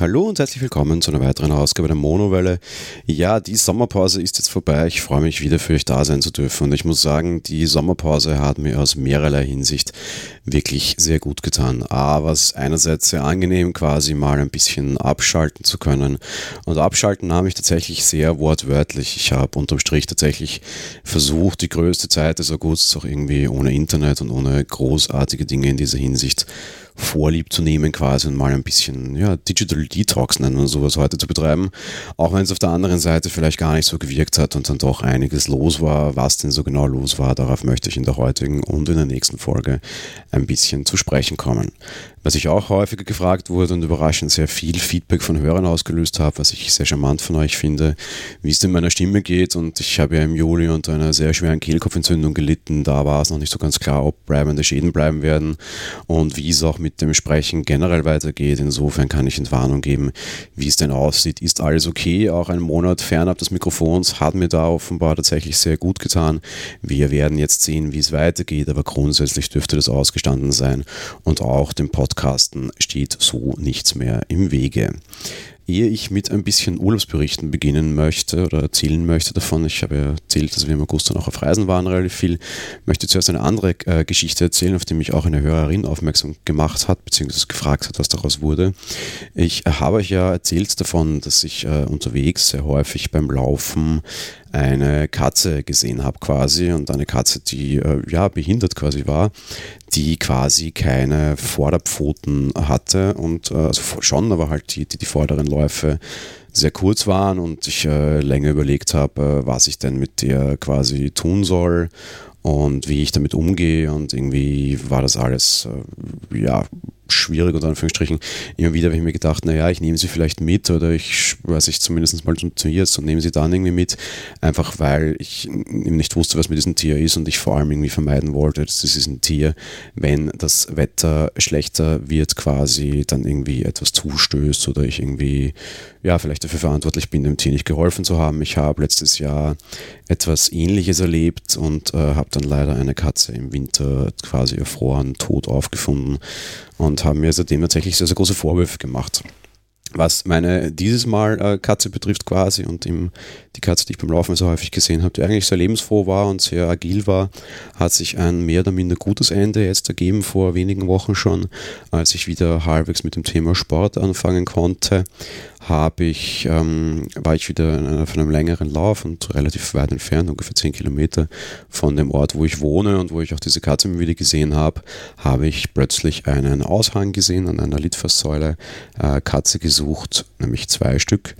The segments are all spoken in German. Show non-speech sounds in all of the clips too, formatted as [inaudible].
Hallo und herzlich willkommen zu einer weiteren Ausgabe der Monowelle. Ja, die Sommerpause ist jetzt vorbei. Ich freue mich wieder für euch da sein zu dürfen. Und ich muss sagen, die Sommerpause hat mir aus mehrerlei Hinsicht wirklich sehr gut getan. A, was einerseits sehr angenehm, quasi mal ein bisschen abschalten zu können. Und abschalten habe ich tatsächlich sehr wortwörtlich. Ich habe unterm Strich tatsächlich versucht, die größte Zeit des Augusts auch irgendwie ohne Internet und ohne großartige Dinge in dieser Hinsicht Vorlieb zu nehmen quasi und mal ein bisschen ja, Digital Detox nennen wir sowas heute zu betreiben. Auch wenn es auf der anderen Seite vielleicht gar nicht so gewirkt hat und dann doch einiges los war. Was denn so genau los war, darauf möchte ich in der heutigen und in der nächsten Folge ein bisschen zu sprechen kommen. Was ich auch häufiger gefragt wurde und überraschend sehr viel Feedback von Hörern ausgelöst habe, was ich sehr charmant von euch finde, wie es denn meiner Stimme geht. Und ich habe ja im Juli unter einer sehr schweren Kehlkopfentzündung gelitten. Da war es noch nicht so ganz klar, ob bleibende Schäden bleiben werden und wie es auch mit dem Sprechen generell weitergeht. Insofern kann ich Entwarnung geben, wie es denn aussieht. Ist alles okay? Auch ein Monat fernab des Mikrofons hat mir da offenbar tatsächlich sehr gut getan. Wir werden jetzt sehen, wie es weitergeht, aber grundsätzlich dürfte das ausgestanden sein und auch dem Podcast Podcasten steht so nichts mehr im Wege. Ehe ich mit ein bisschen Urlaubsberichten beginnen möchte oder erzählen möchte davon, ich habe ja erzählt, dass wir im August dann auch auf Reisen waren relativ viel, möchte zuerst eine andere äh, Geschichte erzählen, auf die mich auch eine Hörerin aufmerksam gemacht hat, beziehungsweise gefragt hat, was daraus wurde. Ich habe euch ja erzählt davon, dass ich äh, unterwegs sehr häufig beim Laufen eine Katze gesehen habe quasi und eine Katze, die äh, ja behindert quasi war, die quasi keine Vorderpfoten hatte und äh, also schon, aber halt die, die, die vorderen Düsseldorf sehr kurz waren und ich äh, länger überlegt habe, äh, was ich denn mit der quasi tun soll und wie ich damit umgehe und irgendwie war das alles äh, ja schwierig unter Anführungsstrichen. Immer wieder habe ich mir gedacht, naja, ich nehme sie vielleicht mit oder ich weiß ich zumindest mal zu ihr und nehme sie dann irgendwie mit, einfach weil ich nicht wusste, was mit diesem Tier ist und ich vor allem irgendwie vermeiden wollte, dass das ist ein Tier, wenn das Wetter schlechter wird, quasi dann irgendwie etwas zustößt oder ich irgendwie ja vielleicht dafür verantwortlich bin, dem Tier nicht geholfen zu haben. Ich habe letztes Jahr etwas Ähnliches erlebt und äh, habe dann leider eine Katze im Winter quasi erfroren, tot aufgefunden und haben mir seitdem tatsächlich sehr, sehr große Vorwürfe gemacht. Was meine dieses Mal äh, Katze betrifft quasi und im, die Katze, die ich beim Laufen so häufig gesehen habe, die eigentlich sehr lebensfroh war und sehr agil war, hat sich ein mehr oder minder gutes Ende jetzt ergeben vor wenigen Wochen schon, als ich wieder halbwegs mit dem Thema Sport anfangen konnte habe ich, ähm, war ich wieder in einer, von einem längeren Lauf und relativ weit entfernt, ungefähr 10 Kilometer von dem Ort, wo ich wohne und wo ich auch diese Katze wieder gesehen habe, habe ich plötzlich einen Aushang gesehen an einer Litfaßsäule, äh, Katze gesucht, nämlich zwei Stück.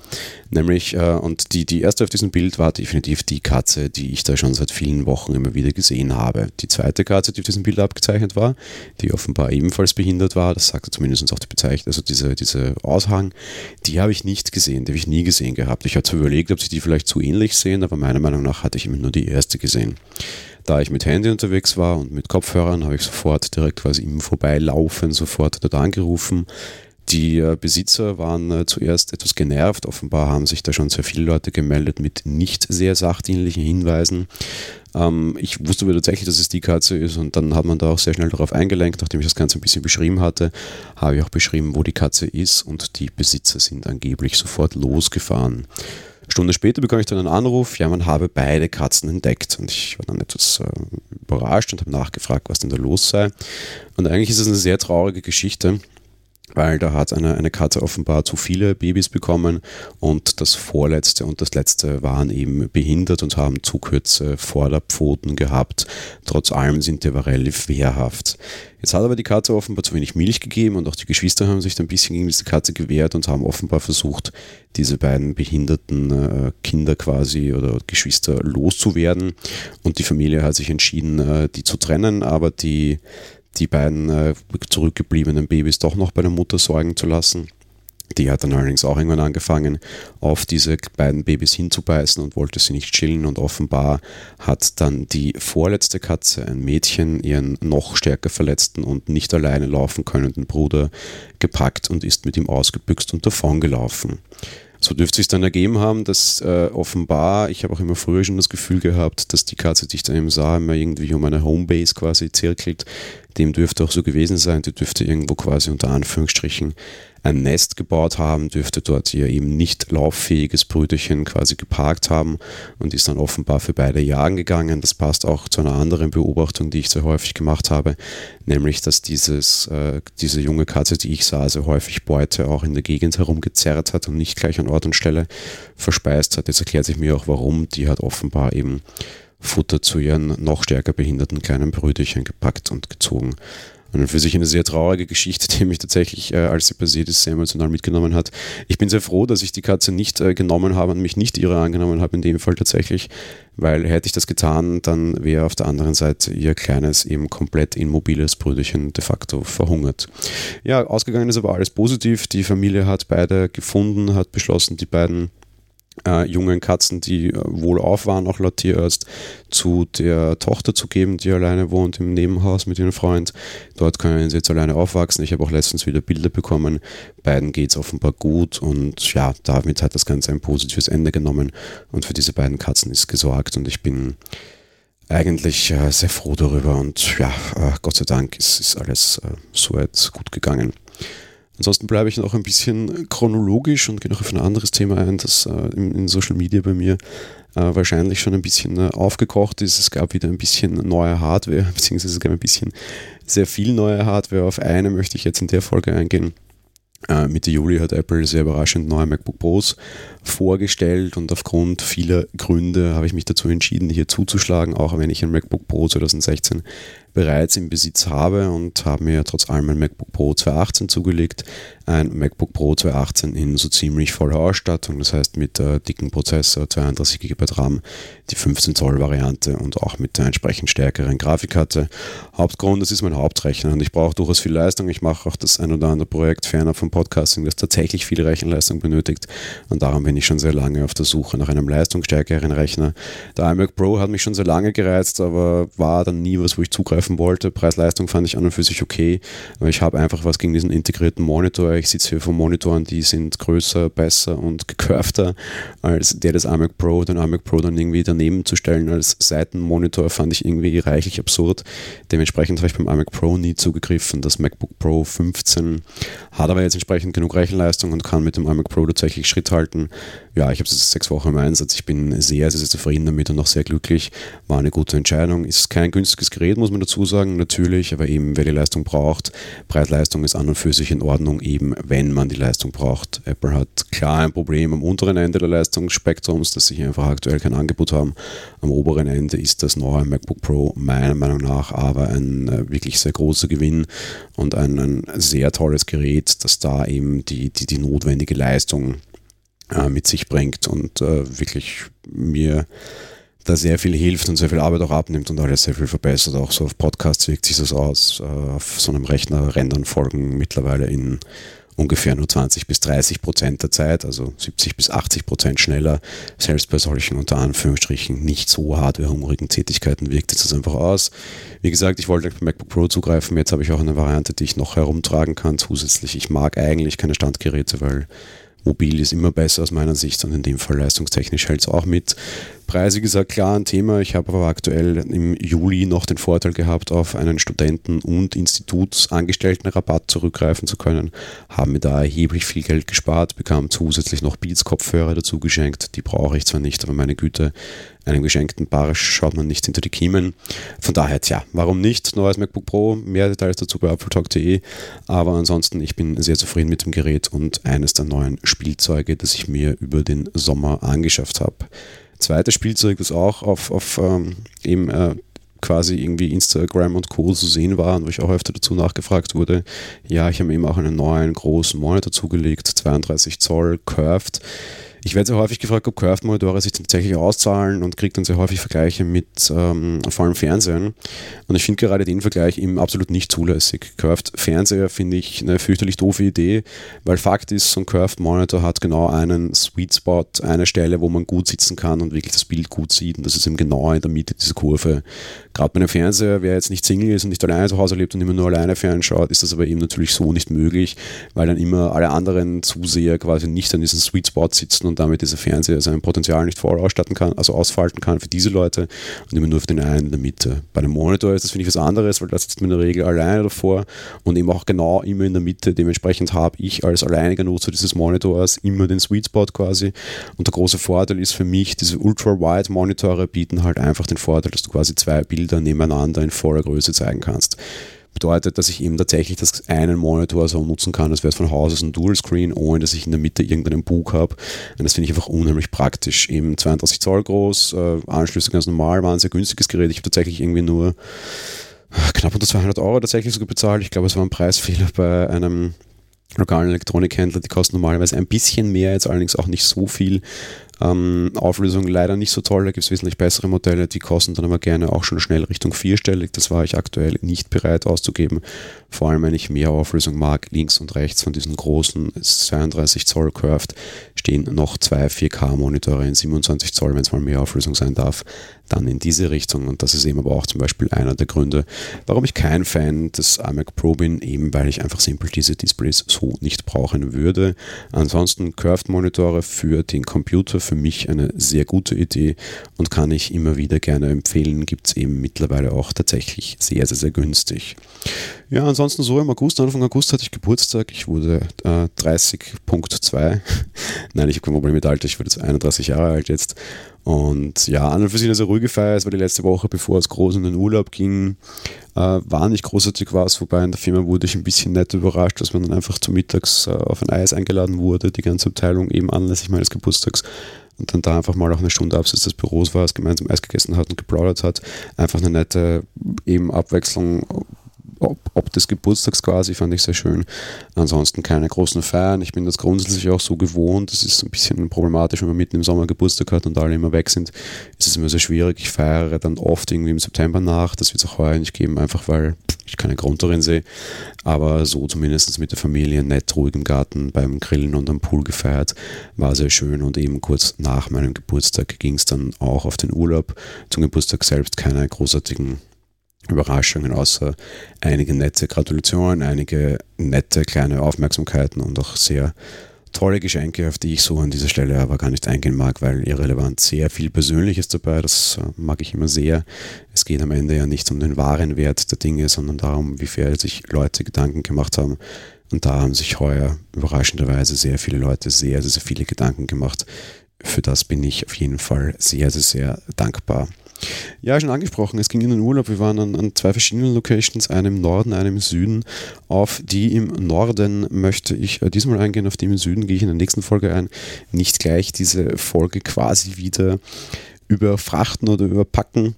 Nämlich, äh, und die, die erste auf diesem Bild war definitiv die Katze, die ich da schon seit vielen Wochen immer wieder gesehen habe. Die zweite Katze, die auf diesem Bild abgezeichnet war, die offenbar ebenfalls behindert war, das sagte zumindest auch die Bezeichnung, also diese, diese Aushang, die habe ich nicht gesehen, die habe ich nie gesehen gehabt. Ich habe zwar überlegt, ob sie die vielleicht zu ähnlich sehen, aber meiner Meinung nach hatte ich immer nur die erste gesehen. Da ich mit Handy unterwegs war und mit Kopfhörern, habe ich sofort direkt quasi im Vorbeilaufen sofort dort angerufen, die äh, Besitzer waren äh, zuerst etwas genervt. Offenbar haben sich da schon sehr viele Leute gemeldet mit nicht sehr sachdienlichen Hinweisen. Ähm, ich wusste aber tatsächlich, dass es die Katze ist und dann hat man da auch sehr schnell darauf eingelenkt. Nachdem ich das Ganze ein bisschen beschrieben hatte, habe ich auch beschrieben, wo die Katze ist und die Besitzer sind angeblich sofort losgefahren. Stunde später bekomme ich dann einen Anruf, ja, man habe beide Katzen entdeckt. Und ich war dann etwas äh, überrascht und habe nachgefragt, was denn da los sei. Und eigentlich ist es eine sehr traurige Geschichte weil da hat eine, eine Katze offenbar zu viele Babys bekommen und das vorletzte und das letzte waren eben behindert und haben zu kurze Vorderpfoten gehabt. Trotz allem sind die relativ wehrhaft. Jetzt hat aber die Katze offenbar zu wenig Milch gegeben und auch die Geschwister haben sich ein bisschen gegen diese Katze gewehrt und haben offenbar versucht, diese beiden behinderten äh, Kinder quasi oder Geschwister loszuwerden. Und die Familie hat sich entschieden, äh, die zu trennen, aber die die beiden äh, zurückgebliebenen Babys doch noch bei der Mutter sorgen zu lassen. Die hat dann allerdings auch irgendwann angefangen, auf diese beiden Babys hinzubeißen und wollte sie nicht chillen. Und offenbar hat dann die vorletzte Katze, ein Mädchen, ihren noch stärker verletzten und nicht alleine laufen könnenden Bruder gepackt und ist mit ihm ausgebüxt und davongelaufen. So dürfte es dann ergeben haben, dass äh, offenbar, ich habe auch immer früher schon das Gefühl gehabt, dass die Katze, die ich da eben sah, immer irgendwie um eine Homebase quasi zirkelt. Dem dürfte auch so gewesen sein, die dürfte irgendwo quasi unter Anführungsstrichen ein Nest gebaut haben, dürfte dort ihr eben nicht lauffähiges Brüderchen quasi geparkt haben und ist dann offenbar für beide jagen gegangen. Das passt auch zu einer anderen Beobachtung, die ich sehr häufig gemacht habe, nämlich dass dieses, äh, diese junge Katze, die ich sah, sehr häufig Beute auch in der Gegend herumgezerrt hat und nicht gleich an Ort und Stelle verspeist hat. Jetzt erklärt sich mir auch warum. Die hat offenbar eben Futter zu ihren noch stärker behinderten kleinen Brüderchen gepackt und gezogen. Und für sich eine sehr traurige Geschichte, [laughs] die mich tatsächlich, äh, als sie passiert ist, sehr emotional mitgenommen hat. Ich bin sehr froh, dass ich die Katze nicht äh, genommen habe und mich nicht ihrer angenommen habe, in dem Fall tatsächlich, weil hätte ich das getan, dann wäre auf der anderen Seite ihr kleines, eben komplett immobiles Brüderchen de facto verhungert. Ja, ausgegangen ist aber alles positiv. Die Familie hat beide gefunden, hat beschlossen, die beiden äh, jungen Katzen, die äh, wohlauf waren, auch laut Tierarzt, zu der Tochter zu geben, die alleine wohnt im Nebenhaus mit ihrem Freund. Dort können sie jetzt alleine aufwachsen. Ich habe auch letztens wieder Bilder bekommen. Beiden geht es offenbar gut und ja, damit hat das Ganze ein positives Ende genommen und für diese beiden Katzen ist gesorgt und ich bin eigentlich äh, sehr froh darüber und ja, äh, Gott sei Dank ist, ist alles äh, so weit gut gegangen. Ansonsten bleibe ich noch ein bisschen chronologisch und gehe noch auf ein anderes Thema ein, das äh, in, in, Social Media bei mir äh, wahrscheinlich schon ein bisschen äh, aufgekocht ist. Es gab wieder ein bisschen neue Hardware, [laughs] beziehungsweise es gab ein bisschen sehr viel neue Hardware. Auf eine möchte ich jetzt in der Folge eingehen. Äh, Mitte Juli hat Apple sehr überraschend neue MacBook Pros vorgestellt und aufgrund vieler Gründe habe ich mich dazu entschieden, hier zuzuschlagen, auch wenn ich ein MacBook Pro 2016 bereits im Besitz habe und habe mir trotz allem ein MacBook Pro 2018 zugelegt. Ein MacBook Pro 2018 in so ziemlich voller Ausstattung, das heißt mit äh, dicken Prozessor, 32 GB RAM, die 15 Zoll Variante und auch mit der entsprechend stärkeren Grafikkarte. Hauptgrund, das ist mein Hauptrechner und ich brauche durchaus viel Leistung. Ich mache auch das ein oder andere Projekt ferner vom Podcasting, das tatsächlich viel Rechenleistung benötigt und darum bin ich schon sehr lange auf der Suche nach einem leistungsstärkeren Rechner. Der iMac Pro hat mich schon sehr lange gereizt, aber war dann nie was, wo ich zugreifen greifen wollte. Preis-Leistung fand ich an und für sich okay, aber ich habe einfach was gegen diesen integrierten Monitor. Ich sitze hier vor Monitoren, die sind größer, besser und gekurfter als der des iMac Pro. Den iMac Pro dann irgendwie daneben zu stellen als Seitenmonitor fand ich irgendwie reichlich absurd. Dementsprechend habe ich beim iMac Pro nie zugegriffen. Das MacBook Pro 15 hat aber jetzt entsprechend genug Rechenleistung und kann mit dem iMac Pro tatsächlich Schritt halten. Ja, ich habe es sechs Wochen im Einsatz. Ich bin sehr, sehr, sehr zufrieden damit und auch sehr glücklich. War eine gute Entscheidung. Ist kein günstiges Gerät, muss man dazu sagen, natürlich, aber eben wer die Leistung braucht, Preis-Leistung ist an und für sich in Ordnung, eben wenn man die Leistung braucht. Apple hat klar ein Problem am unteren Ende der Leistungsspektrums, dass sie hier einfach aktuell kein Angebot haben. Am oberen Ende ist das neue MacBook Pro meiner Meinung nach aber ein äh, wirklich sehr großer Gewinn und ein, ein sehr tolles Gerät, das da eben die, die, die notwendige Leistung äh, mit sich bringt und äh, wirklich mir da sehr viel hilft und sehr viel Arbeit auch abnimmt und alles sehr viel verbessert. Auch so auf Podcasts wirkt sich das aus. Äh, auf so einem Rechner rendern Folgen mittlerweile in ungefähr nur 20 bis 30 Prozent der Zeit, also 70 bis 80 Prozent schneller. Selbst bei solchen unter Anführungsstrichen nicht so hardwarehungrigen Tätigkeiten wirkt es das einfach aus. Wie gesagt, ich wollte beim MacBook Pro zugreifen. Jetzt habe ich auch eine Variante, die ich noch herumtragen kann. Zusätzlich, ich mag eigentlich keine Standgeräte, weil mobil ist immer besser aus meiner Sicht und in dem Fall leistungstechnisch hält es auch mit. Preise gesagt, klar ein Thema. Ich habe aber aktuell im Juli noch den Vorteil gehabt, auf einen Studenten- und Institutsangestelltenrabatt zurückgreifen zu können. Haben mir da erheblich viel Geld gespart, bekam zusätzlich noch Beats-Kopfhörer dazu geschenkt. Die brauche ich zwar nicht, aber meine Güte, einem geschenkten Barsch schaut man nicht hinter die Kiemen. Von daher, tja, warum nicht? Neues MacBook Pro, mehr Details dazu bei appletalk.de. Aber ansonsten, ich bin sehr zufrieden mit dem Gerät und eines der neuen Spielzeuge, das ich mir über den Sommer angeschafft habe zweites Spielzeug, das auch auf, auf ähm, eben äh, quasi irgendwie Instagram und Co. zu sehen war und wo ich auch öfter dazu nachgefragt wurde. Ja, ich habe eben auch einen neuen großen Monitor zugelegt, 32 Zoll, curved ich werde sehr häufig gefragt, ob Curved-Monitore sich tatsächlich auszahlen und kriege dann sehr häufig Vergleiche mit ähm, vor allem Fernsehen. Und ich finde gerade den Vergleich eben absolut nicht zulässig. Curved Fernseher finde ich eine fürchterlich doofe Idee, weil Fakt ist, so ein Curved Monitor hat genau einen Sweet Spot, eine Stelle, wo man gut sitzen kann und wirklich das Bild gut sieht. Und das ist eben genau in der Mitte dieser Kurve Gerade bei einem Fernseher, wer jetzt nicht Single ist und nicht alleine zu Hause lebt und immer nur alleine fernschaut, ist das aber eben natürlich so nicht möglich, weil dann immer alle anderen Zuseher quasi nicht an diesem Sweet Spot sitzen und damit dieser Fernseher sein Potenzial nicht voll ausstatten kann, also ausfalten kann für diese Leute und immer nur für den einen in der Mitte. Bei einem Monitor ist das, finde ich, was anderes, weil da sitzt man in der Regel alleine davor und eben auch genau immer in der Mitte. Dementsprechend habe ich als alleiniger Nutzer dieses Monitors immer den Sweet Spot quasi. Und der große Vorteil ist für mich, diese Ultra-Wide-Monitore bieten halt einfach den Vorteil, dass du quasi zwei Bilder nebeneinander in voller Größe zeigen kannst bedeutet, dass ich eben tatsächlich das einen Monitor so nutzen kann, als wäre es von Haus aus ein Dual Screen, ohne dass ich in der Mitte irgendeinen Bug habe. Und das finde ich einfach unheimlich praktisch. Eben 32 Zoll groß, äh, Anschlüsse ganz normal, war ein sehr günstiges Gerät. Ich habe tatsächlich irgendwie nur knapp unter 200 Euro tatsächlich sogar bezahlt. Ich glaube, es war ein Preisfehler bei einem lokalen Elektronikhändler. Die kosten normalerweise ein bisschen mehr, jetzt allerdings auch nicht so viel. Ähm, Auflösung leider nicht so toll, da gibt es wesentlich bessere Modelle, die kosten dann aber gerne auch schon schnell Richtung vierstellig. Das war ich aktuell nicht bereit auszugeben, vor allem wenn ich mehr Auflösung mag. Links und rechts von diesen großen 32 Zoll Curved stehen noch zwei 4K-Monitore in 27 Zoll, wenn es mal mehr Auflösung sein darf, dann in diese Richtung. Und das ist eben aber auch zum Beispiel einer der Gründe, warum ich kein Fan des iMac Pro bin, eben weil ich einfach simpel diese Displays so nicht brauchen würde. Ansonsten Curved-Monitore für den Computer für mich eine sehr gute Idee und kann ich immer wieder gerne empfehlen. Gibt es eben mittlerweile auch tatsächlich sehr, sehr, sehr günstig. Ja, ansonsten so im August, Anfang August hatte ich Geburtstag. Ich wurde äh, 30.2. [laughs] Nein, ich habe kein Problem mit Alter, ich wurde 31 Jahre alt jetzt. Und ja, an und für sich eine sehr ruhige Feier. Es war die letzte Woche, bevor es groß in den Urlaub ging. Äh, war nicht großartig was, wobei in der Firma wurde ich ein bisschen nett überrascht, dass man dann einfach zum Mittags äh, auf ein Eis eingeladen wurde, die ganze Abteilung eben anlässlich meines Geburtstags und dann da einfach mal auch eine Stunde abseits des Büros war, es gemeinsam Eis gegessen hat und geplaudert hat. Einfach eine nette eben Abwechslung ob, ob des Geburtstags quasi, fand ich sehr schön. Ansonsten keine großen Feiern. Ich bin das grundsätzlich auch so gewohnt. Das ist ein bisschen problematisch, wenn man mitten im Sommer Geburtstag hat und alle immer weg sind. Ist es immer sehr schwierig. Ich feiere dann oft irgendwie im September nach. Das wird es auch heuer nicht geben, einfach weil ich keinen Grund darin sehe. Aber so zumindest mit der Familie nett, ruhig im Garten beim Grillen und am Pool gefeiert. War sehr schön und eben kurz nach meinem Geburtstag ging es dann auch auf den Urlaub. Zum Geburtstag selbst keine großartigen Überraschungen, außer einige nette Gratulationen, einige nette kleine Aufmerksamkeiten und auch sehr tolle Geschenke, auf die ich so an dieser Stelle aber gar nicht eingehen mag, weil irrelevant sehr viel Persönliches dabei, das äh, mag ich immer sehr. Es geht am Ende ja nicht um den wahren Wert der Dinge, sondern darum, wie viel sich Leute Gedanken gemacht haben. Und da haben sich heuer überraschenderweise sehr viele Leute sehr, sehr, sehr viele Gedanken gemacht. Für das bin ich auf jeden Fall sehr, sehr, sehr dankbar. Ja, schon angesprochen, es ging in den Urlaub. Wir waren an, an, zwei verschiedenen Locations, einem im Norden, einem im Süden. Auf die im Norden möchte ich äh, diesmal eingehen, auf die im Süden gehe ich in der nächsten Folge ein. Nicht gleich diese Folge quasi wieder überfrachten oder überpacken.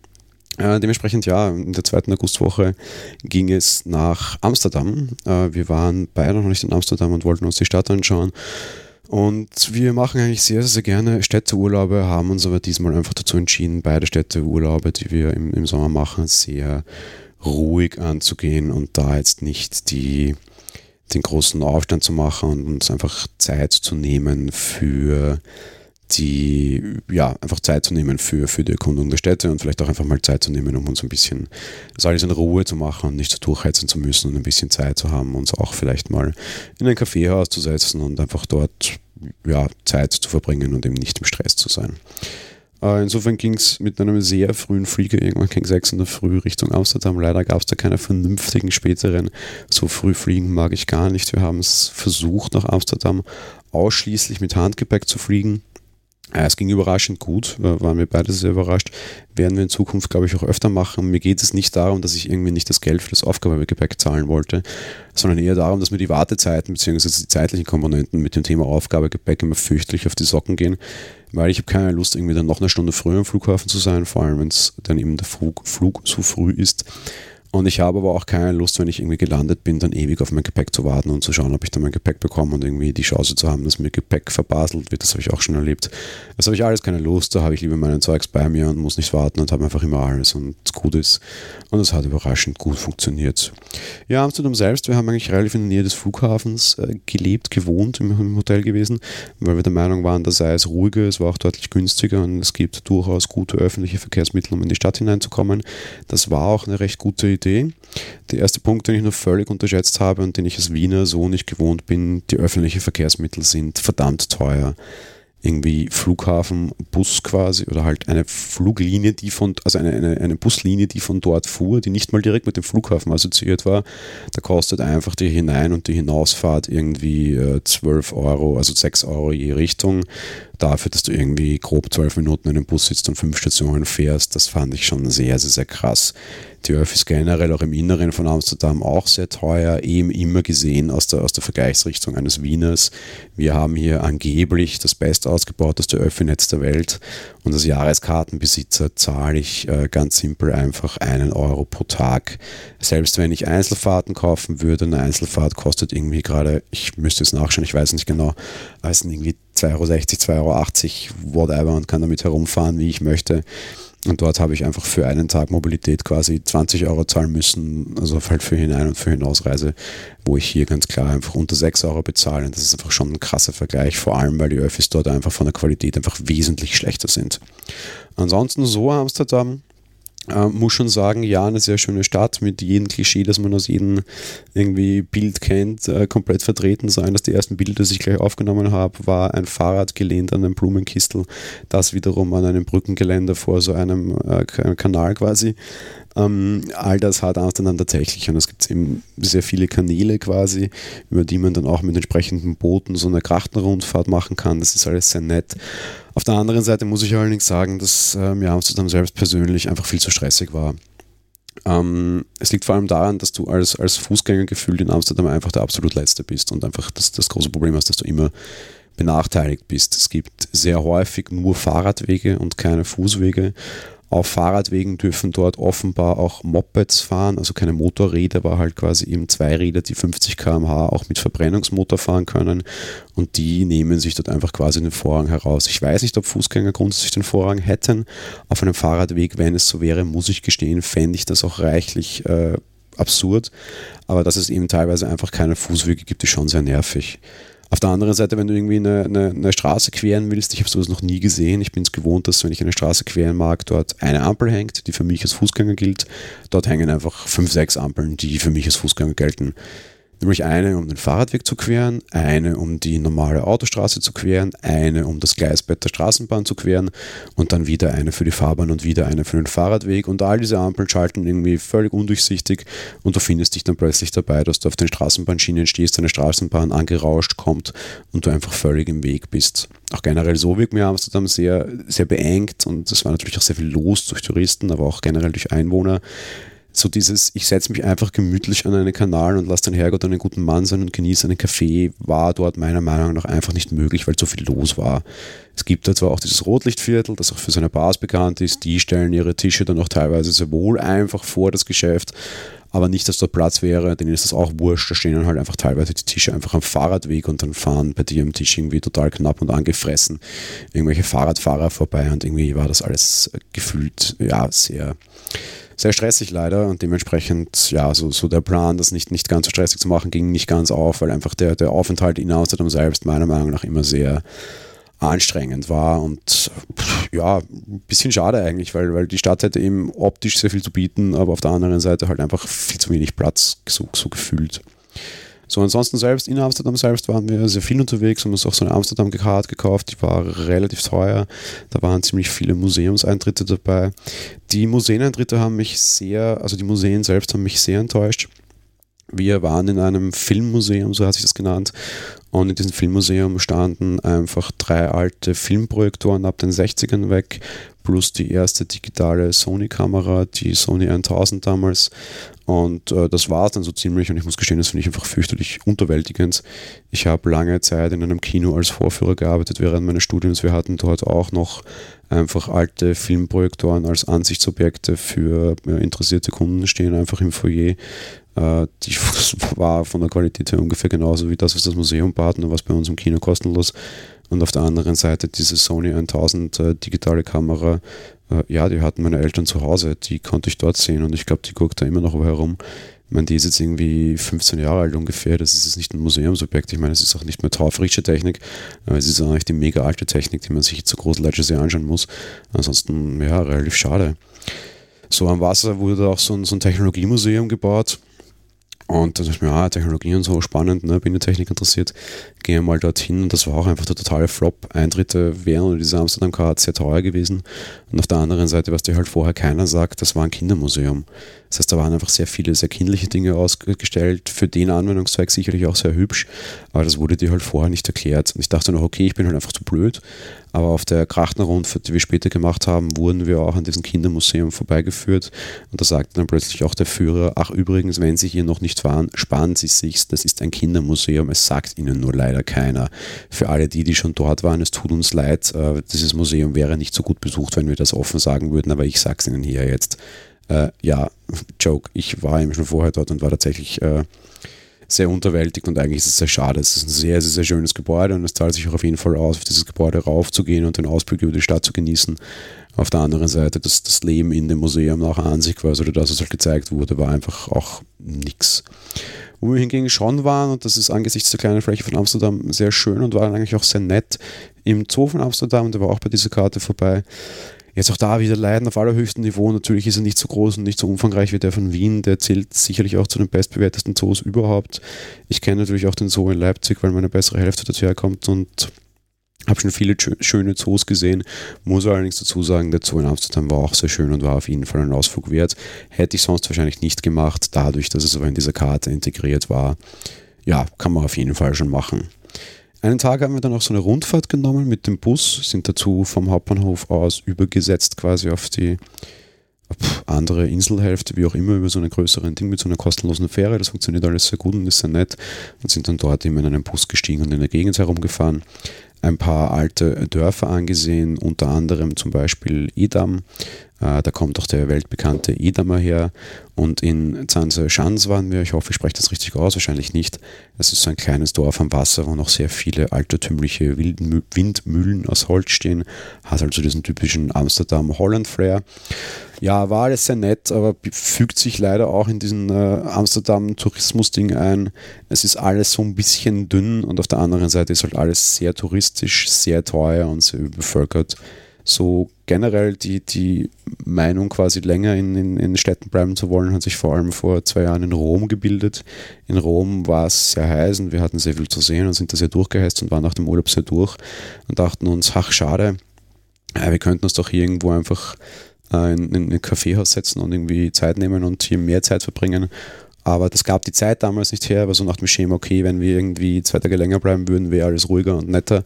Äh, dementsprechend, ja, in der zweiten Augustwoche ging es nach Amsterdam. Äh, wir waren beide noch nicht in Amsterdam und wollten uns die Stadt anschauen. Und wir machen eigentlich sehr, sehr gerne Städteurlaube, haben uns aber diesmal einfach dazu entschieden, beide Städteurlaube, die wir im, im Sommer machen, sehr ruhig anzugehen und da jetzt nicht die, den großen Aufstand zu machen und uns einfach Zeit zu nehmen für die, ja, einfach Zeit zu nehmen für, für die Erkundung der Städte und vielleicht auch einfach mal Zeit zu nehmen, um uns ein bisschen das alles in Ruhe zu machen und nicht so durchheizen zu müssen und ein bisschen Zeit zu haben, uns auch vielleicht mal in ein Kaffeehaus zu setzen und einfach dort ja, Zeit zu verbringen und eben nicht im Stress zu sein. Äh, insofern ging es mit einem sehr frühen Flieger irgendwann gegen 6 in der Früh Richtung Amsterdam. Leider gab es da keine vernünftigen späteren. So früh fliegen mag ich gar nicht. Wir haben es versucht, nach Amsterdam ausschließlich mit Handgepäck zu fliegen. Es ging überraschend gut, waren wir beide sehr überrascht. Werden wir in Zukunft, glaube ich, auch öfter machen. Mir geht es nicht darum, dass ich irgendwie nicht das Geld für das Aufgabegepäck zahlen wollte, sondern eher darum, dass mir die Wartezeiten bzw. die zeitlichen Komponenten mit dem Thema Aufgabegepäck immer fürchterlich auf die Socken gehen, weil ich habe keine Lust, irgendwie dann noch eine Stunde früher am Flughafen zu sein, vor allem wenn es dann eben der Flug, Flug so früh ist Und ich habe aber auch keine Lust, wenn ich irgendwie gelandet bin, dann ewig auf mein Gepäck zu warten und zu schauen, ob ich dann mein Gepäck bekomme und irgendwie die Chance zu haben, dass mir Gepäck verbaselt wird. Das habe ich auch schon erlebt. Das habe ich alles keine Lust. Da habe ich lieber meinen Zeugs bei mir und muss nicht warten und habe einfach immer alles und es gut ist. Und es hat überraschend gut funktioniert. Ja, Amsterdam selbst, wir haben eigentlich relativ in der Nähe des Flughafens äh, gelebt, gewohnt, im, Hotel gewesen, weil wir der Meinung waren, da sei es ruhiger, es war auch deutlich günstiger und es gibt durchaus gute öffentliche Verkehrsmittel, um in die Stadt hineinzukommen. Das war auch eine recht gute Idee Idee. Der erste Punkt, den ich noch völlig unterschätzt habe und den ich als Wiener so nicht gewohnt bin, die öffentlichen Verkehrsmittel sind verdammt teuer irgendwie Flughafen, Bus quasi oder halt eine Fluglinie, die von, also eine, eine, eine Buslinie, die von dort fuhr, die nicht mal direkt mit dem Flughafen assoziiert war, da kostet einfach die Hinein- und die Hinausfahrt irgendwie äh, 12 Euro, also 6 Euro je Richtung. Dafür, dass du irgendwie grob 12 Minuten in einem Bus sitzt und fünf Stationen fährst, das fand ich schon sehr, sehr, sehr krass. Die Öffis generell auch im Inneren von Amsterdam auch sehr teuer, eben immer gesehen aus der, aus der Vergleichsrichtung eines Wieners. Wir haben hier angeblich das best ausgebauteste Öffi-Netz der Welt und als Jahreskartenbesitzer zahle ich äh, ganz simpel einfach einen Euro pro Tag. Selbst wenn ich Einzelfahrten kaufen würde, eine Einzelfahrt kostet irgendwie gerade, ich müsste es nachschauen, ich weiß nicht genau, sind irgendwie 2,60 Euro, 2,80 Euro, whatever und kann damit herumfahren, wie ich möchte. Und dort habe ich einfach für einen Tag Mobilität quasi 20 Euro zahlen müssen, also halt für Hinein- und für Hinausreise, wo ich hier ganz klar einfach unter 6 Euro bezahle. Und das ist einfach schon ein krasser Vergleich, vor allem weil die Öffis dort einfach von der Qualität einfach wesentlich schlechter sind. Ansonsten so Amsterdam, äh, muss schon sagen, ja, eine sehr schöne Stadt mit jedem Klischee, das man aus jedem irgendwie Bild kennt, äh, komplett vertreten. So eines der ersten Bilder, das ich gleich aufgenommen habe, war ein Fahrrad gelehnt an einem Blumenkistel, das wiederum an einem Brückengeländer vor so einem äh, Kanal quasi. Ähm, all das hat Amsterdam tatsächlich und es gibt eben sehr viele Kanäle quasi, über die man dann auch mit entsprechenden Booten so eine Krachtenrundfahrt machen kann. Das ist alles sehr nett. Auf der anderen Seite muss ich allerdings sagen, dass äh, mir Amsterdam selbst persönlich einfach viel zu stressig war. Ähm, es liegt vor allem daran, dass du als, als Fußgänger gefühlt in Amsterdam einfach der absolut Letzte bist und einfach das, das große Problem hast, dass du immer benachteiligt bist. Es gibt sehr häufig nur Fahrradwege und keine Fußwege auf Fahrradwegen dürfen dort offenbar auch Mopeds fahren, also keine Motorräder, aber halt quasi eben Zweiräder, die 50 km/h auch mit Verbrennungsmotor fahren können. Und die nehmen sich dort einfach quasi den Vorrang heraus. Ich weiß nicht, ob Fußgänger grundsätzlich den Vorrang hätten. Auf einem Fahrradweg, wenn es so wäre, muss ich gestehen, fände ich das auch reichlich äh, absurd. Aber dass es eben teilweise einfach keine Fußwege gibt, ist schon sehr nervig. Auf der anderen Seite, wenn du irgendwie eine, eine, eine Straße queren willst, ich habe sowas noch nie gesehen. Ich bin es gewohnt, dass wenn ich eine Straße queren mag, dort eine Ampel hängt, die für mich als Fußgänger gilt. Dort hängen einfach fünf, sechs Ampeln, die für mich als Fußgänger gelten. Nämlich eine, um den Fahrradweg zu queren, eine, um die normale Autostraße zu queren, eine, um das Gleisbett der Straßenbahn zu queren und dann wieder eine für die Fahrbahn und wieder eine für den Fahrradweg. Und all diese Ampeln schalten irgendwie völlig undurchsichtig und du findest dich dann plötzlich dabei, dass du auf den Straßenbahnschienen stehst, eine Straßenbahn angerauscht kommt und du einfach völlig im Weg bist. Auch generell so wirkt mir Amsterdam sehr, sehr beengt und es war natürlich auch sehr viel los durch Touristen, aber auch generell durch Einwohner so dieses, ich setze mich einfach gemütlich an einen Kanal und lasse den Herrgott einen guten Mann sein und genieße einen Kaffee, war dort meiner Meinung nach einfach nicht möglich, weil so viel los war. Es gibt da zwar auch dieses Rotlichtviertel, das auch für seine Bars bekannt ist, die stellen ihre Tische dann auch teilweise sehr wohl einfach vor das Geschäft, aber nicht, dass dort Platz wäre, denen ist das auch wurscht, da stehen dann halt einfach teilweise die Tische einfach am Fahrradweg und dann fahren bei dir am Tisch irgendwie total knapp und angefressen irgendwelche Fahrradfahrer vorbei und irgendwie war das alles gefühlt, ja, sehr sehr stressig leider und dementsprechend, ja, so, so der Plan, das nicht, nicht ganz so stressig zu machen, ging nicht ganz auf, weil einfach der, der Aufenthalt in Amsterdam selbst meiner Meinung nach immer sehr anstrengend war und ja, ein bisschen schade eigentlich, weil, weil die Stadt hätte eben optisch sehr viel zu bieten, aber auf der anderen Seite halt einfach viel zu wenig Platz so, so gefühlt. So, ansonsten selbst in Amsterdam selbst waren wir sehr viel unterwegs, haben uns auch so eine Amsterdam-Card gekauft, die war relativ teuer. Da waren ziemlich viele Museumseintritte dabei. Die Museeneintritte haben mich sehr, also die Museen selbst haben mich sehr enttäuscht. Wir waren in einem Filmmuseum, so hat sich das genannt. Und in diesem Filmmuseum standen einfach drei alte Filmprojektoren ab den 60ern weg, plus die erste digitale Sony-Kamera, die Sony 1000 damals. Und äh, das war es dann so ziemlich. Und ich muss gestehen, das finde ich einfach fürchterlich unterwältigend. Ich habe lange Zeit in einem Kino als Vorführer gearbeitet während meines Studiums. Wir hatten dort auch noch einfach alte Filmprojektoren als Ansichtsobjekte für ja, interessierte Kunden stehen einfach im Foyer. Äh, die [laughs] war von der Qualität her ungefähr genauso wie das, was das Museum bat, nur was bei uns im Kino kostenlos. Und auf der anderen Seite diese Sony 1000 äh, digitale Kamera, äh, ja, die hatten meine Eltern zu Hause, die konnte ich dort sehen und ich glaube, die guckt da immer noch herum. Ich meine, die ist jetzt irgendwie 15 Jahre alt ungefähr. Das ist jetzt nicht ein Museumsobjekt. Ich meine, es ist auch nicht mehr taufrische Technik, aber es ist auch nicht die mega alte Technik, die man sich jetzt so großleitsch sehr anschauen muss. Ansonsten, ja, relativ schade. So am Wasser wurde auch so ein, so ein Technologiemuseum gebaut. Und da dachte ich mir, ah, Technologie und so spannend, ne, bin in Technik interessiert, gehe mal dorthin und das war auch einfach der totale Flop. Eintritte wären dieser Amsterdam Card sehr teuer gewesen. Und auf der anderen Seite, was dir halt vorher keiner sagt, das war ein Kindermuseum. Das heißt, da waren einfach sehr viele sehr kindliche Dinge ausgestellt, für den Anwendungszweig sicherlich auch sehr hübsch, aber das wurde dir halt vorher nicht erklärt. Und ich dachte noch, okay, ich bin halt einfach zu blöd, aber auf der Krachtner-Rundfahrt, die wir später gemacht haben, wurden wir auch an diesem Kindermuseum vorbeigeführt. Und da sagte dann plötzlich auch der Führer, ach übrigens, wenn Sie hier noch nicht waren, sparen Sie sich's, das ist ein Kindermuseum, es sagt Ihnen nur leider keiner. Für alle die, die schon dort waren, es tut uns leid, äh, dieses Museum wäre nicht so gut besucht, wenn wir das offen sagen würden, aber ich sag's Ihnen hier jetzt. Äh, ja, Joke, ich war eben schon vorher dort und war tatsächlich äh, sehr unterwältigt und eigentlich ist es sehr schade. Es ist ein sehr, sehr, sehr schönes Gebäude und es zahlt sich auch auf jeden Fall aus, auf dieses Gebäude raufzugehen und den Ausblick über die Stadt zu genießen. Auf der anderen Seite, das, das Leben in dem Museum nachher an sich quasi, oder das, was halt gezeigt wurde, war einfach auch nichts. Wo wir hingegen schon waren, und das ist angesichts der kleinen Fläche von Amsterdam sehr schön und war eigentlich auch sehr nett, im Zoo von Amsterdam, der war auch bei dieser Karte vorbei, Jetzt auch da wieder Leiden auf allerhöchstem Niveau. Natürlich ist er nicht so groß und nicht so umfangreich wie der von Wien. Der zählt sicherlich auch zu den bestbewertesten Zoos überhaupt. Ich kenne natürlich auch den Zoo in Leipzig, weil meine bessere Hälfte dazu herkommt und habe schon viele schöne Zoos gesehen. Muss allerdings dazu sagen, der Zoo in Amsterdam war auch sehr schön und war auf jeden Fall ein Ausflug wert. Hätte ich sonst wahrscheinlich nicht gemacht, dadurch, dass es aber in dieser Karte integriert war. Ja, kann man auf jeden Fall schon machen. Einen Tag haben wir dann auch so eine Rundfahrt genommen mit dem Bus, sind dazu vom Hauptbahnhof aus übergesetzt quasi auf die andere Inselhälfte, wie auch immer, über so einen größeren Ding mit so einer kostenlosen Fähre. Das funktioniert alles sehr gut und ist sehr nett und sind dann dort immer in einen Bus gestiegen und in der Gegend herumgefahren. Ein paar alte Dörfer angesehen, unter anderem zum Beispiel Edam, da kommt auch der weltbekannte Edamer her. Und in Zanze Schanz waren wir, ich hoffe, ich spreche das richtig aus, wahrscheinlich nicht. Das ist so ein kleines Dorf am Wasser, wo noch sehr viele altertümliche Windmühlen aus Holz stehen. Hat also diesen typischen Amsterdam-Holland-Flair. Ja, war alles sehr nett, aber fügt sich leider auch in diesen äh, Amsterdam-Tourismus-Ding ein. Es ist alles so ein bisschen dünn und auf der anderen Seite ist halt alles sehr touristisch, sehr teuer und sehr überbevölkert so generell die, die Meinung, quasi länger in, in, in Städten bleiben zu wollen, hat sich vor allem vor zwei Jahren in Rom gebildet. In Rom war es sehr heiß und wir hatten sehr viel zu sehen und sind da sehr durchgeheizt und waren nach dem Urlaub sehr durch und dachten uns, ach schade, wir könnten uns doch hier irgendwo einfach äh, in, in ein Kaffeehaus setzen und irgendwie Zeit nehmen und hier mehr Zeit verbringen. Aber das gab die Zeit damals nicht her, aber so nach dem Schema, okay, wenn wir irgendwie zwei Tage länger bleiben würden, wäre alles ruhiger und netter.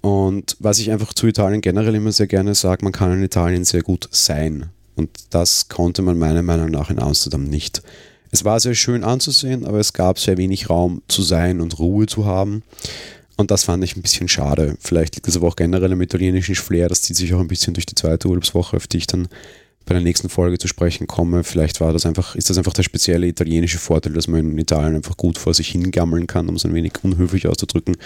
Und was ich einfach zu Italien generell immer sehr gerne sage, man kann in Italien sehr gut sein. Und das konnte man meiner Meinung nach in Amsterdam nicht. Es war sehr schön anzusehen, aber es gab sehr wenig Raum zu sein und Ruhe zu haben. Und das fand ich ein bisschen schade. Vielleicht liegt das aber auch generell im italienischen Flair. Das zieht sich auch ein bisschen durch die zweite Urlaubswoche, auf die ich dann bei der nächsten Folge zu sprechen komme. Vielleicht war das einfach, ist das einfach der spezielle italienische Vorteil, dass man in Italien einfach gut vor sich hingammeln kann, um es ein wenig unhöflich auszudrücken.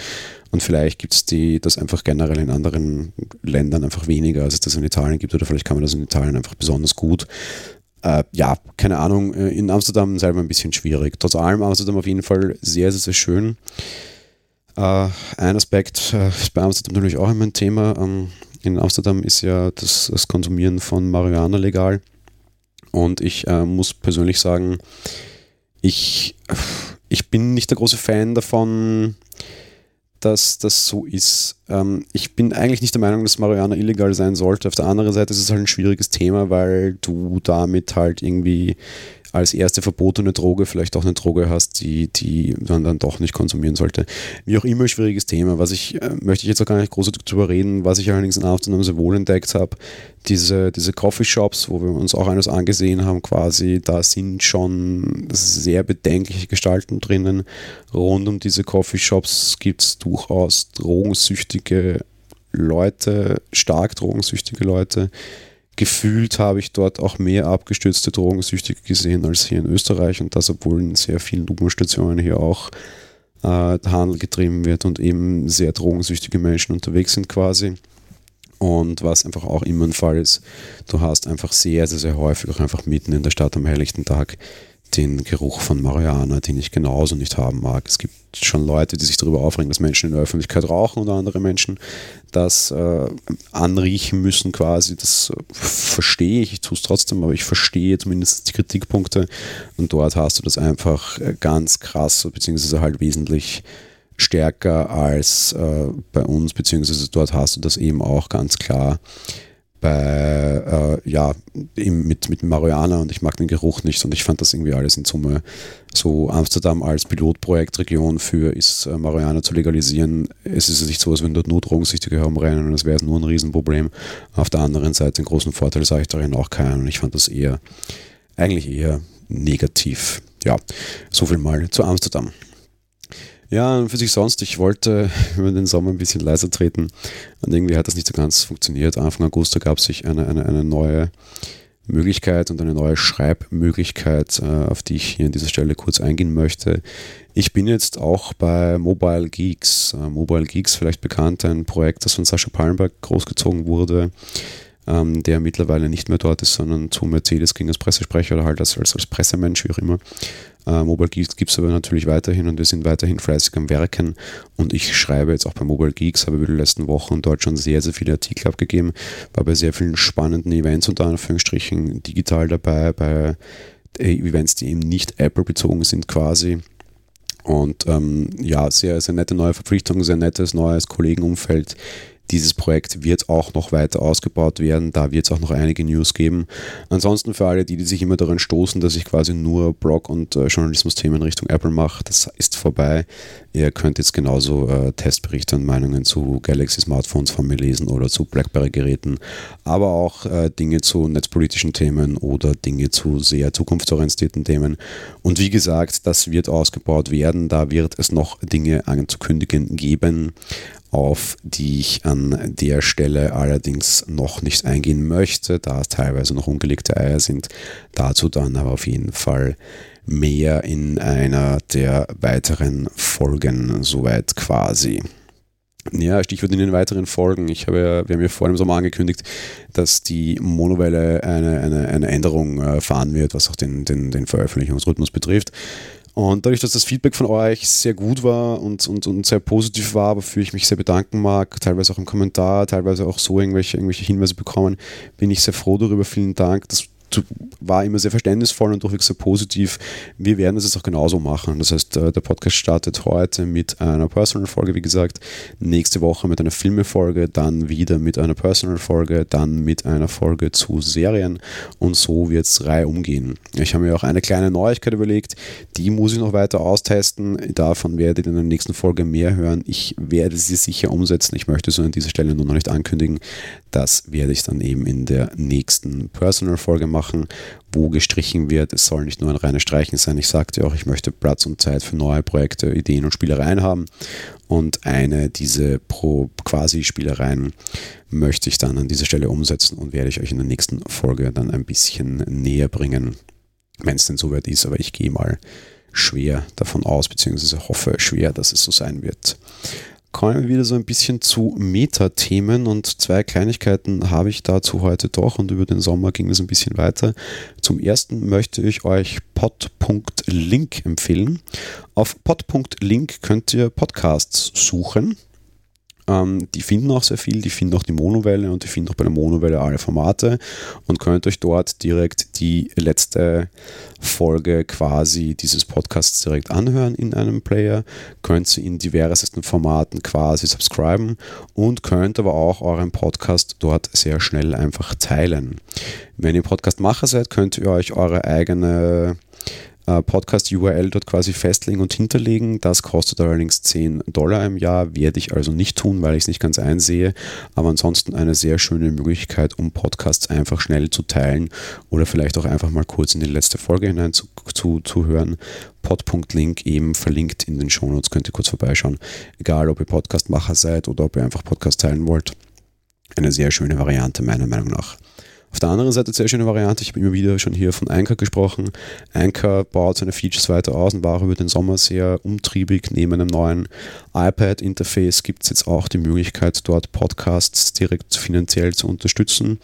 Und vielleicht gibt es das einfach generell in anderen Ländern einfach weniger, als es das in Italien gibt. Oder vielleicht kann man das in Italien einfach besonders gut. Äh, ja, keine Ahnung. Äh, in Amsterdam selber ein bisschen schwierig. Trotz allem Amsterdam auf jeden Fall sehr, sehr, sehr schön. Äh, ein Aspekt äh, ist bei Amsterdam natürlich auch immer ein Thema. Ähm, in Amsterdam ist ja das, das Konsumieren von Marihuana legal. Und ich äh, muss persönlich sagen, ich, ich bin nicht der große Fan davon, dass das so ist. ähm, ich bin eigentlich nicht der Meinung, dass Marihuana illegal sein sollte. Auf der anderen Seite ist es halt ein schwieriges Thema, weil du damit halt irgendwie als erste verbotene Droge vielleicht auch eine Droge hast, die, die man dann doch nicht konsumieren sollte. Wie auch immer, schwieriges Thema. Was ich, äh, möchte ich jetzt auch gar nicht groß darüber reden, was ich allerdings in Amsterdam sehr wohl entdeckt habe, diese, diese Coffeeshops, wo wir uns auch eines angesehen haben, quasi, da sind schon sehr bedenkliche Gestalten drinnen. Rund um diese Coffeeshops gibt es durchaus drogensüchtige Leute, stark drogensüchtige Leute, gefühlt habe ich dort auch mehr abgestürzte Drogensüchtige gesehen als hier in Österreich und das, obwohl in sehr vielen U-Bahn-Stationen hier auch äh, Handel getrieben wird und eben sehr drogensüchtige Menschen unterwegs sind quasi. Und was einfach auch immer ein Fall ist, du hast einfach sehr, sehr, sehr häufig auch einfach mitten in der Stadt am helllichten Tag den Geruch von Marihuana, den ich genauso nicht haben mag. Es gibt schon Leute, die sich darüber aufregen, dass Menschen in der Öffentlichkeit rauchen oder andere Menschen das äh, anriechen müssen quasi. Das verstehe ich, ich tue es trotzdem, aber ich verstehe zumindest die Kritikpunkte und dort hast du das einfach äh, ganz krass, beziehungsweise halt wesentlich stärker als äh, bei uns, beziehungsweise dort hast du das eben auch ganz klar bei, äh, ja, mit, mit Marihuana und ich mag den Geruch nicht und ich fand das irgendwie alles in Summe so Amsterdam als Pilotprojektregion für ist äh, Marihuana zu legalisieren. Es ist nicht so, als wenn dort nur Drogensüchtige herumrennen und es wäre nur ein Riesenproblem. Auf der anderen Seite einen großen Vorteil sage ich darin auch keinen und ich fand das eher, eigentlich eher negativ. Ja, so viel mal zu Amsterdam. Ja, für sich sonst, ich wollte [laughs] über den Sommer ein bisschen leiser treten und irgendwie hat das nicht so ganz funktioniert. Anfang August gab es sich eine, eine, eine neue Möglichkeit und eine neue Schreibmöglichkeit, äh, auf die ich hier an dieser Stelle kurz eingehen möchte. Ich bin jetzt auch bei Mobile Geeks. Äh, Mobile Geeks, vielleicht bekannt, ein Projekt, das von Sascha Pallenberg großgezogen wurde, ähm, der mittlerweile nicht mehr dort ist, sondern zu Mercedes ging als Pressesprecher oder halt als, als Pressemensch, wie auch immer. Äh, Mobile Geeks gibt es aber natürlich weiterhin und wir sind weiterhin fleißig am Werken. Und ich schreibe jetzt auch bei Mobile Geeks, habe über die letzten Wochen dort schon sehr, sehr viele Artikel abgegeben, war bei sehr vielen spannenden Events unter Anführungsstrichen digital dabei, bei äh, Events, die eben nicht Apple bezogen sind quasi. Und ähm, ja, sehr, sehr nette neue Verpflichtungen, sehr nettes neues Kollegenumfeld, dieses Projekt wird auch noch weiter ausgebaut werden. Da wird es auch noch einige News geben. Ansonsten für alle, die, die sich immer daran stoßen, dass ich quasi nur Blog- und äh, Journalismus-Themen Richtung Apple mache, das ist vorbei. Ihr könnt jetzt genauso äh, Testberichte und Meinungen zu Galaxy-Smartphones von mir lesen oder zu BlackBerry-Geräten, aber auch äh, Dinge zu netzpolitischen Themen oder Dinge zu sehr zukunftsorientierten Themen. Und wie gesagt, das wird ausgebaut werden. Da wird es noch Dinge anzukündigen geben auf die ich an der Stelle allerdings noch nicht eingehen möchte, da es teilweise noch ungelegte Eier sind. Dazu dann aber auf jeden Fall mehr in einer der weiteren Folgen, soweit quasi. Ja, Stichwort in den weiteren Folgen. Ich habe ja, wir haben ja vor dem Sommer angekündigt, dass die Monowelle eine, eine, eine Änderung äh, fahren wird, was auch den, den, den Veröffentlichungsrhythmus betrifft. Und dadurch, dass das Feedback von euch sehr gut war und, und, und sehr positiv war, wofür ich mich sehr bedanken mag, teilweise auch im Kommentar, teilweise auch so irgendwelche, irgendwelche Hinweise bekommen, bin ich sehr froh darüber. Vielen Dank. Das war immer sehr verständnisvoll und durchweg sehr positiv. Wir werden es jetzt auch genauso machen. Das heißt, äh, der Podcast startet heute mit einer Personal-Folge, wie gesagt, nächste Woche mit einer Filme-Folge, dann wieder mit einer Personal-Folge, dann mit einer Folge zu Serien und so wird es drei umgehen. Ich habe mir auch eine kleine Neuigkeit überlegt, die muss ich noch weiter austesten. Davon werdet ihr in der nächsten Folge mehr hören. Ich werde sie sicher umsetzen. Ich möchte so an dieser Stelle nur noch nicht ankündigen. Das werde ich dann eben in der nächsten Personal-Folge machen, wo gestrichen wird. Es soll nicht nur ein reines Streichen sein. Ich sagte auch, ich möchte Platz und Zeit für neue Projekte, Ideen und Spielereien haben. Und eine diese pro quasi Spielereien möchte ich dann an dieser Stelle umsetzen und werde ich euch in der nächsten Folge dann ein bisschen näher bringen, wenn es denn soweit ist. Aber ich gehe mal schwer davon aus, beziehungsweise hoffe schwer, dass es so sein wird kommen wir wieder so ein bisschen zu Metathemen und zwei Kleinigkeiten habe ich dazu heute doch und über den Sommer ging es ein bisschen weiter. Zum ersten möchte ich euch pod.link empfehlen. Auf pod.link könnt ihr Podcasts suchen Ähm, die finden auch sehr viel, die finden auch die Monowelle und die finden auch bei der Monowelle alle Formate und könnt euch dort direkt die letzte Folge quasi dieses Podcasts direkt anhören in einem Player, könnt sie in diversesten Formaten quasi subscriben und könnt aber auch euren Podcast dort sehr schnell einfach teilen. Wenn ihr Podcastmacher seid, könnt ihr euch eure eigene äh, Podcast-URL dort quasi festlegen und hinterlegen. Das kostet allerdings 10 Dollar im Jahr, werde ich also nicht tun, weil ich es nicht ganz einsehe. Aber ansonsten eine sehr schöne Möglichkeit, um Podcasts einfach schnell zu teilen oder vielleicht auch einfach mal kurz in die letzte Folge hinein zu, zu, zu hören. Pod.link eben verlinkt in den Shownotes, könnt ihr kurz vorbeischauen. Egal, ob ihr Podcastmacher seid oder ob ihr einfach Podcast teilen wollt. Eine sehr schöne Variante meiner Meinung nach. Auf der anderen Seite sehr schöne Variante, ich habe immer wieder schon hier von Anchor gesprochen. Anchor baut seine Features weiter aus und war über den Sommer sehr umtriebig. Neben einem neuen iPad-Interface gibt es jetzt auch die Möglichkeit, dort Podcasts direkt finanziell zu unterstützen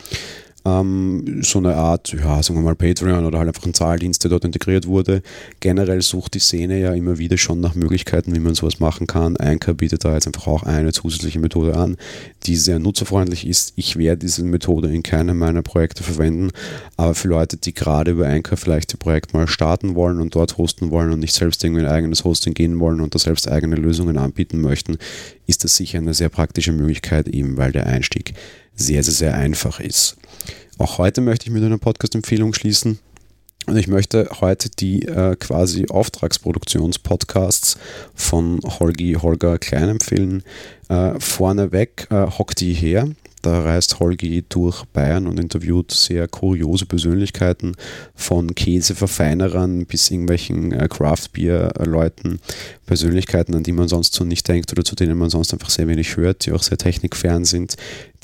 ähm, so eine Art, ja, sagen wir mal Patreon oder halt einfach ein Zahldienst, der dort integriert wurde. Generell sucht die Szene ja immer wieder schon nach Möglichkeiten, wie man sowas machen kann. Anchor bietet da jetzt einfach auch eine zusätzliche Methode an, die sehr nutzerfreundlich ist. Ich werde diese Methode in keinem meiner Projekte verwenden, aber für Leute, die gerade über Anchor vielleicht ihr Projekt mal starten wollen und dort hosten wollen und nicht selbst irgendwie ein eigenes Hosting gehen wollen und da selbst eigene Lösungen anbieten möchten, ist das sicher eine sehr praktische Möglichkeit, eben weil der Einstieg sehr, sehr, sehr einfach ist. Auch heute möchte ich mit einer Podcast-Empfehlung schließen. Und ich möchte heute die äh, quasi Auftragsproduktionspodcasts von Holgi Holger Klein empfehlen. Äh, vorneweg äh, hockt die her. Da reist Holgi durch Bayern und interviewt sehr kuriose Persönlichkeiten von Käseverfeinerern bis irgendwelchen äh, Craft-Bier-Leuten. Persönlichkeiten, an die man sonst so nicht denkt oder zu denen man sonst einfach sehr wenig hört, die auch sehr technikfern sind,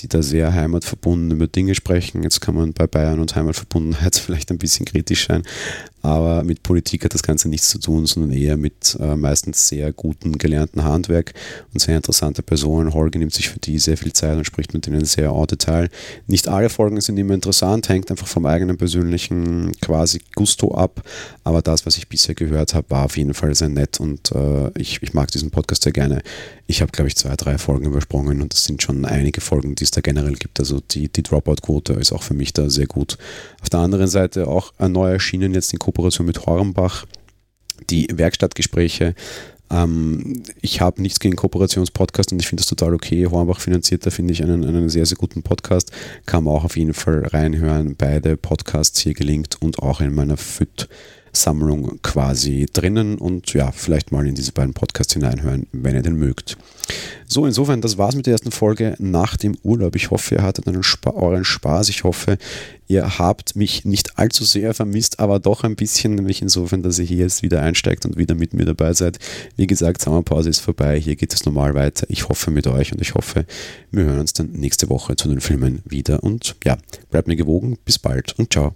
die da sehr heimatverbunden über Dinge sprechen. Jetzt kann man bei Bayern und Heimatverbundenheit [laughs] vielleicht ein bisschen kritisch sein, aber mit Politik hat das Ganze nichts zu tun, sondern eher mit äh, meistens sehr guten gelernten Handwerk und sehr interessante Personen. Holger nimmt sich für die sehr viel Zeit und spricht mit ihnen sehr en Detail. Nicht alle Folgen sind immer interessant, hängt einfach vom eigenen persönlichen quasi Gusto ab, aber das, was ich bisher gehört habe, war auf jeden Fall sehr nett und äh, ich, ich mag diesen Podcast sehr gerne. Ich habe, glaube ich, zwei, drei Folgen übersprungen und das sind schon einige Folgen, die es da generell gibt. Also die, die Dropout-Quote ist auch für mich da sehr gut. Auf der anderen Seite auch neu erschienen jetzt in Kooperation mit Hornbach die Werkstattgespräche. Ähm, ich habe nichts gegen Kooperationspodcast und ich finde das total okay. Hornbach finanziert da, finde ich, einen, einen sehr, sehr guten Podcast. Kann man auch auf jeden Fall reinhören. Beide Podcasts hier gelingt und auch in meiner FIT Sammlung quasi drinnen und ja, vielleicht mal in diese beiden Podcasts hineinhören, wenn ihr den mögt. So, insofern, das war's mit der ersten Folge nach dem Urlaub. Ich hoffe, ihr hattet einen Spa euren Spaß. Ich hoffe, ihr habt mich nicht allzu sehr vermisst, aber doch ein bisschen, nämlich insofern, dass ihr hier jetzt wieder einsteigt und wieder mit mir dabei seid. Wie gesagt, Sommerpause ist vorbei. Hier geht es normal weiter. Ich hoffe mit euch und ich hoffe, wir hören uns dann nächste Woche zu den Filmen wieder. Und ja, bleibt mir gewogen. Bis bald und ciao.